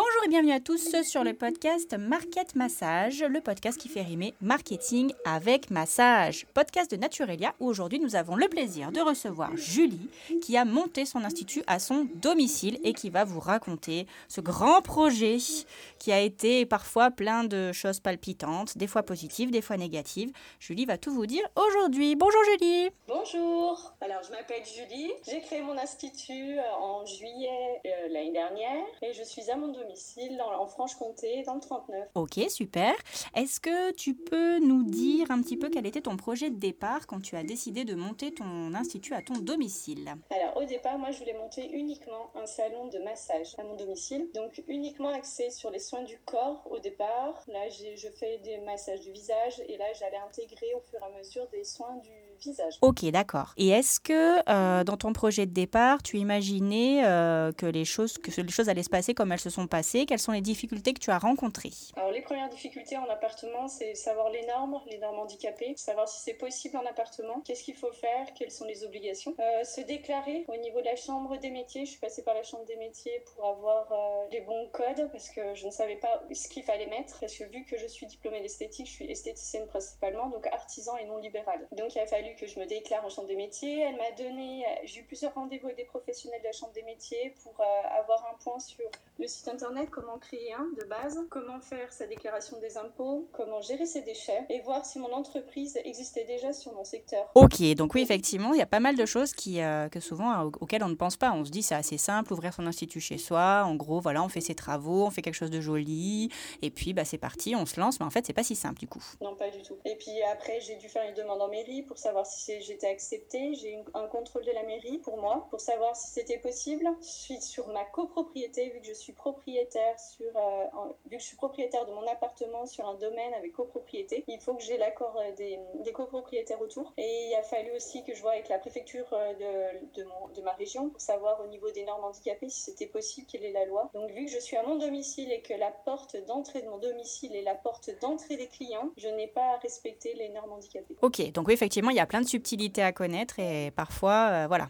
Bonjour et bienvenue à tous sur le podcast Market Massage, le podcast qui fait rimer marketing avec massage. Podcast de Naturelia où aujourd'hui nous avons le plaisir de recevoir Julie qui a monté son institut à son domicile et qui va vous raconter ce grand projet qui a été parfois plein de choses palpitantes, des fois positives, des fois négatives. Julie va tout vous dire aujourd'hui. Bonjour Julie Bonjour, alors je m'appelle Julie, j'ai créé mon institut euh, en juillet euh, l'année dernière et je suis à mon domicile en, Franche-Comté, dans le 39. Ok, super. Est-ce que tu peux nous dire un petit peu quel était ton projet de départ quand tu as décidé de monter ton institut à ton domicile? Alors, au départ, moi, je voulais monter uniquement un salon de massage à mon domicile. Donc, uniquement axé sur les soins du corps au départ. Là, je fais des massages du visage et là, j'allais intégrer au fur et à mesure des soins du visage. Ok, d'accord. Et est-ce que euh, dans ton projet de départ, tu imaginais euh, que, les choses, que les choses allaient se passer comme elles se sont passées? Quelles sont les difficultés que tu as rencontrées? Alors, les premières difficultés en appartement, c'est savoir les normes, les normes handicapées, savoir si c'est possible en appartement, qu'est-ce qu'il faut faire, quelles sont les obligations. Euh, se déclarer au niveau de la chambre des métiers. Je suis passée par la chambre des métiers pour avoir les bons codes parce que je ne savais pas ce qu'il fallait mettre. Parce que vu que je suis diplômée d'esthétique, je suis esthéticienne principalement, donc artisan et non libéral. Donc il a fallu que je me déclare en chambre des métiers. Elle m'a donné, j'ai eu plusieurs rendez-vous avec des professionnels de la chambre des métiers pour euh, avoir un point sur le site internet, comment créer un de base, comment faire sa déclaration des impôts, comment gérer ses déchets et voir si mon entreprise existait déjà sur mon secteur. Ok, donc oui, effectivement, il y a pas mal de choses qui, euh, que souvent auxquelles on ne pense pas. On se dit c'est assez simple, ouvrir son institut chez soi. En gros, voilà, on fait ses travaux, on fait quelque chose de joli et puis bah, c'est parti, on se lance. Mais en fait, c'est pas si simple du coup. Non, pas du tout. Et puis après, j'ai dû faire une demande en mairie pour savoir si j'étais acceptée. J'ai eu un contrôle de la mairie pour moi, pour savoir si c'était possible. Je sur ma copropriété, vu que je suis propriétaire sur, euh, vu que je suis propriétaire de mon appartement sur un domaine avec copropriété, il faut que j'ai l'accord euh, des, copropriétaires autour. Et il a fallu aussi que je vois avec la préfecture euh, de, de, ma région pour savoir au niveau des normes handicapées si c'était possible, quelle est la loi. Donc vu que je suis à mon domicile et que la porte d'entrée de mon domicile est la porte d'entrée des clients, je n'ai pas à respecter les normes handicapées. Ok, donc effectivement, il y a plein de subtilités à connaître et parfois, voilà,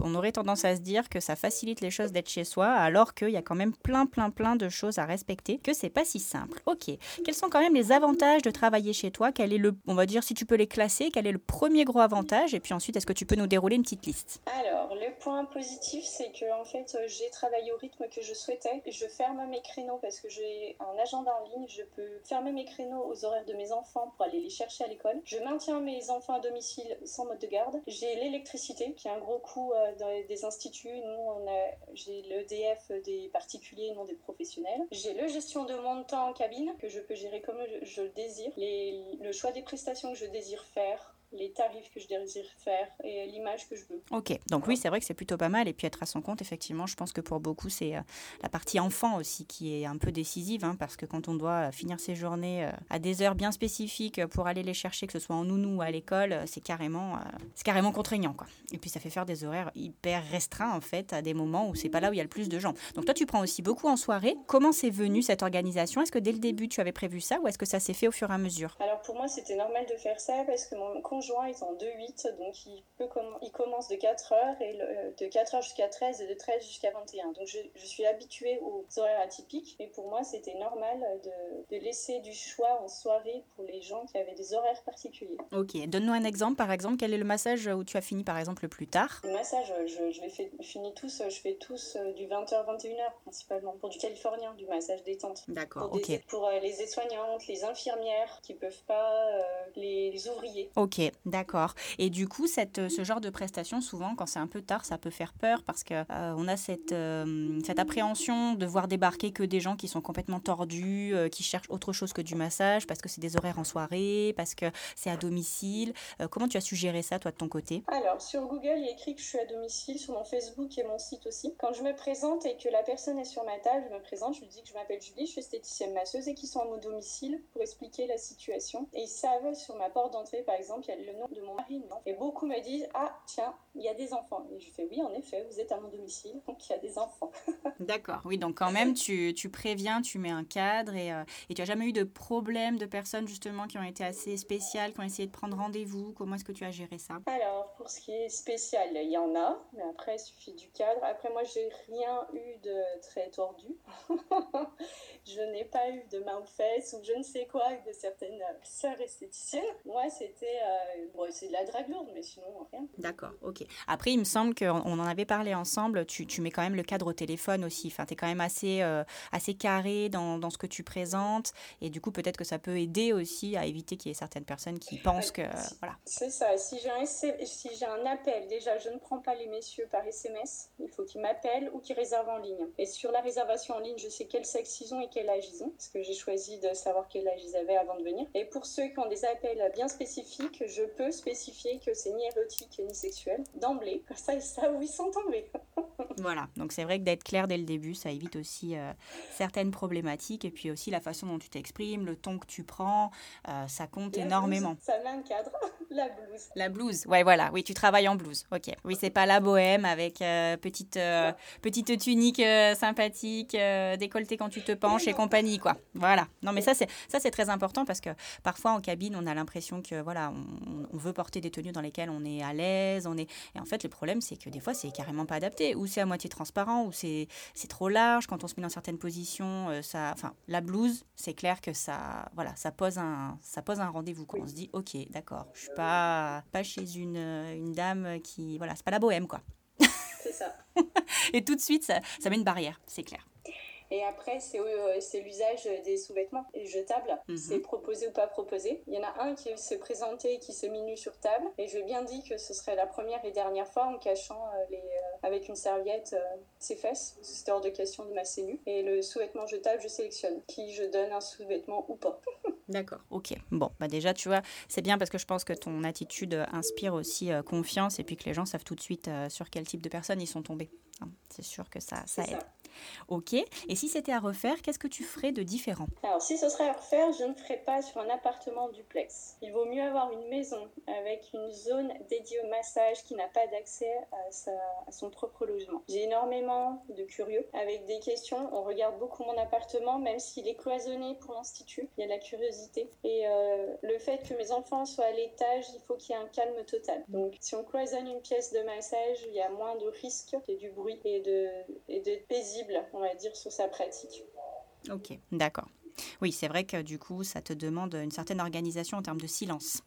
on, aurait tendance à se dire que ça facilite les choses d'être chez soi, alors qu'il y a quand même plein, plein, plein de choses à respecter, que c'est pas si simple. Ok, quels sont quand même les avantages de travailler chez toi? Quel est le, on va dire, si tu peux les classer, quel est le premier gros avantage? Et puis ensuite, est-ce que tu peux nous dérouler une petite liste? Alors, le point positif, c'est que en fait, j'ai travaillé au rythme que je souhaitais. Je ferme mes créneaux parce que j'ai un agenda en ligne. Je peux fermer mes créneaux aux horaires de mes enfants pour aller les chercher à l'école. Je maintiens mes enfants à domicile sans mode de garde. J'ai l'électricité, qui est un gros coût euh, dans des instituts. Nous, j'ai l'EDF des particuliers, non des professionnels. J'ai le gestion de mon temps en cabine, que je peux gérer comme je le désire. Le choix des prestations que je désire faire, les tarifs que je désire faire et l'image que je veux. Ok, donc oui, c'est vrai que c'est plutôt pas mal. Et puis être à son compte, effectivement, je pense que pour beaucoup, c'est euh, la partie enfant aussi qui est un peu décisive, hein, parce que quand on doit finir ses journées euh, à des heures bien spécifiques pour aller les chercher, que ce soit en nounou ou à l'école, euh, c'est carrément, c'est carrément contraignant. Quoi. Et puis ça fait faire des horaires hyper restreints, en fait, à des moments où c'est pas là où il y a le plus de gens. Donc toi, tu prends aussi beaucoup en soirée. Comment c'est venu cette organisation? Est-ce que dès le début, tu avais prévu ça ou est-ce que ça s'est fait au fur et à mesure? Alors pour moi, c'était normal de faire ça parce que mon conjoint est en 2-8, donc il, peut il commence de 4 heures, et de 4 heures jusqu'à 13 et de 13 jusqu'à 21. Donc je, je, suis habituée aux horaires atypiques, mais pour moi c'était normal de, de, laisser du choix en soirée pour les gens qui avaient des horaires particuliers. Ok, donne-nous un exemple, par exemple, quel est le massage où tu as fini par exemple le plus tard? Le massage, je, je les fais, finis tous, je fais tous euh, du 20h, 21h principalement, pour du californien, du massage détente. D'accord, ok. Pour euh, les aides-soignantes, les infirmières qui peuvent pas, euh, les, les ouvriers. Ok, d'accord. Et du coup, ce genre de prestation, souvent, quand c'est un peu tard, ça peut faire peur parce que euh, a cette, euh, cette appréhension de voir débarquer que des gens qui sont complètement tordus, euh, qui cherchent autre chose que du massage, parce que c'est des horaires en soirée, parce que c'est à domicile. comment tu as suggéré ça, toi, de ton côté? Alors, sur Google, il y a écrit que je suis à domicile, sur mon Facebook et mon site aussi. Quand je me présente et que la personne est sur ma table, je me présente, je lui dis que je m'appelle Julie, je suis esthéticienne masseuse et qu'ils sont à mon domicile pour expliquer la situation. Et ils savent sur ma porte d'entrée par exemple, il y a le nom de mon mari dedans. Et beaucoup me disent Ah, tiens, il y a des enfants. Et je fais Oui, en effet, vous êtes à mon domicile, donc il y a des enfants. D'accord, oui, donc quand même, tu, tu, préviens, tu mets un cadre et, euh, et tu n'as jamais eu de problème de personnes justement qui ont été assez spéciales, qui ont essayé de prendre rendez-vous Comment est-ce que tu as géré ça? Alors, pour ce qui est spécial, il y en a, mais après, il suffit du cadre. Après, moi, j'ai rien eu de très tordu. je n'ai pas eu de main aux fesses ou je ne sais quoi avec de certaines sœurs esthéticiennes. Moi, c'était euh, bon, c'est de la drague lourde, mais sinon, rien. D'accord, ok. Après, il me semble qu'on en avait parlé ensemble. Tu, tu, mets quand même le cadre au téléphone aussi. Enfin, tu es quand même assez, euh, assez carré dans, dans, ce que tu présentes. Et du coup, peut-être que ça peut aider aussi à éviter qu'il y ait certaines personnes qui pensent que. voilà. C'est ça. Si j'ai un, si j'ai un appel, déjà, je ne prends pas les messieurs par SMS. Il faut qu'ils m'appellent ou qu'ils réservent en ligne. Et sur la réservation en ligne, je sais quel sexe ils ont et quel âge ils ont. Parce que j'ai choisi de savoir quel âge ils avaient avant de venir. Et pour ceux qui ont des appels bien spécifiques, je peux spécifier que c'est ni érotique ni sexuel d'emblée. Comme ça, ils savent où ils sont tombés. voilà. Donc c'est vrai que d'être clair dès le début, ça évite aussi euh, certaines problématiques. Et puis aussi la façon dont tu t'exprimes, le ton que tu prends, euh, ça compte énormément. ça met un cadre. la blouse. La blouse. Ouais, voilà. Oui, tu travailles en blouse. Ok. Oui, c'est pas la bohème avec euh, petite, petite tunique sympathique, décolleté quand tu te penches et compagnie, quoi. Voilà. Non, mais ça, c'est ça c'est très important parce que parfois en cabine, on a l'impression que voilà, on, veut porter des tenues dans lesquelles on est à l'aise, on est. Et en fait, le problème, c'est que des fois, c'est carrément pas adapté. Ou c'est à moitié transparent, ou c'est trop large. Quand on se met dans certaines positions, euh, ça. Enfin, la blouse, c'est clair que ça, voilà, ça pose un, ça pose un rendez-vous. Quand on se dit, ok, d'accord, je suis pas, pas chez une, une dame qui, voilà, c'est pas la bohème, quoi. C'est ça. Et tout de suite, ça, ça met une barrière, c'est clair. Et après, c'est euh, l'usage des sous-vêtements jetables. Mhm. C'est proposé ou pas proposé. Il y en a un qui se présentait et qui se mit nu sur table. Et je bien dit que ce serait la première et dernière fois en cachant euh, les, euh, avec une serviette ses fesses. C'était hors de question de masser nu. Et le sous-vêtement jetable, je sélectionne qui je donne un sous-vêtement ou pas. D'accord, ok. Bon, bah déjà, tu vois, c'est bien parce que je pense que ton attitude inspire aussi confiance et puis que les gens savent tout de suite sur quel type de personne ils sont tombés. Hein, c'est sûr que ça, ça aide. Ok. Et si c'était à refaire, qu'est-ce que tu ferais de différent? Alors, si ce serait à refaire, je ne ferais pas sur un appartement duplex. Il vaut mieux avoir une maison avec une zone dédiée au massage qui n'a pas d'accès à, son propre logement. J'ai énormément de curieux avec des questions. On regarde beaucoup mon appartement, même s'il est cloisonné pour l'institut. Il y a de la curiosité. Et euh, le fait que mes enfants soient à l'étage, il faut qu'il y ait un calme total. Donc, si on cloisonne une pièce de massage, il y a moins de risques, a du bruit et et de on va dire, sur sa pratique. Ok, d'accord. Oui, c'est vrai que du coup, ça te demande une certaine organisation en termes de silence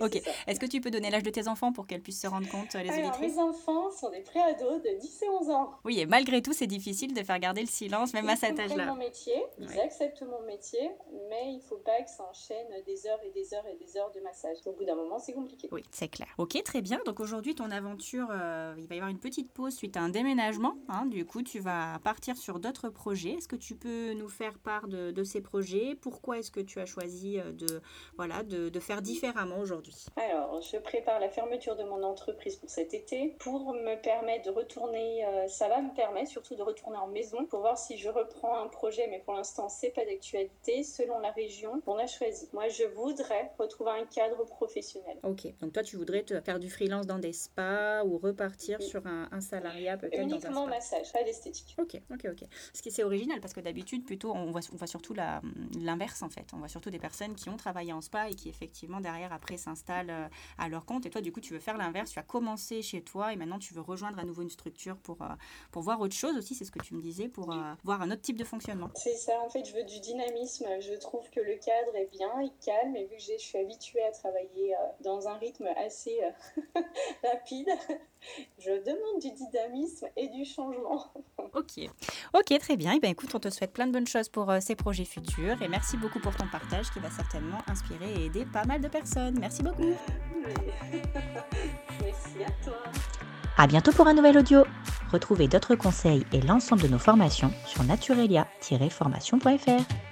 ok. Est-ce que tu peux donner l'âge de tes enfants pour qu'elles puissent se rendre compte, les Alors, Mes enfants sont des préados de 10 et 11 ans. Oui, et malgré tout, c'est difficile de faire garder le silence, même à cet âge-là. mon métier, ils acceptent mon métier, mais il ne faut pas que ça enchaîne des heures et des heures et des heures de massage. Au bout d'un moment, c'est compliqué. Oui, c'est clair. Ok, très bien. Donc aujourd'hui, ton aventure, euh, il va y avoir une petite pause suite à un déménagement. Hein. Du coup, tu vas partir sur d'autres projets. Est-ce que tu peux nous faire part de, de ces projets? Pourquoi est-ce que tu as choisi euh, de, voilà, de, de faire différemment aujourd'hui Alors, je prépare la fermeture de mon entreprise pour cet été pour me permettre de retourner, euh, ça va me permettre surtout de retourner en maison pour voir si je reprends un projet, mais pour l'instant, c'est pas d'actualité, selon la région qu'on a choisi. Moi, je voudrais retrouver un cadre professionnel. Ok, donc toi, tu voudrais te faire du freelance dans des spas ou repartir sur un, salariat peut-être dans un spa? massage, pas d'esthétique. Ok, ok, ok. Ce qui c'est original parce que d'habitude, plutôt, on voit, on voit surtout l'inverse en fait. On voit surtout des personnes qui ont travaillé en spa et qui effectivement derrière après s'installent euh, à leur compte. Et toi, du coup, tu veux faire l'inverse. Tu as commencé chez toi et maintenant tu veux rejoindre à nouveau une structure pour, euh, pour voir autre chose aussi. C'est ce que tu me disais, pour euh, voir un autre type de fonctionnement. C'est ça. En fait, je veux du dynamisme. Je trouve que le cadre est bien, il calme. Et vu que je suis habituée à travailler dans un rythme assez rapide, je demande du dynamisme et du changement. ok, ok, très bien. Et eh bien, écoute, on te souhaite plein de bonnes choses pour ces projets futurs et merci beaucoup pour ton partage qui va certainement inspirer et aider pas mal de personnes. Merci beaucoup. Merci à toi. À bientôt pour un nouvel audio. Retrouvez d'autres conseils et l'ensemble de nos formations sur naturelia-formation.fr.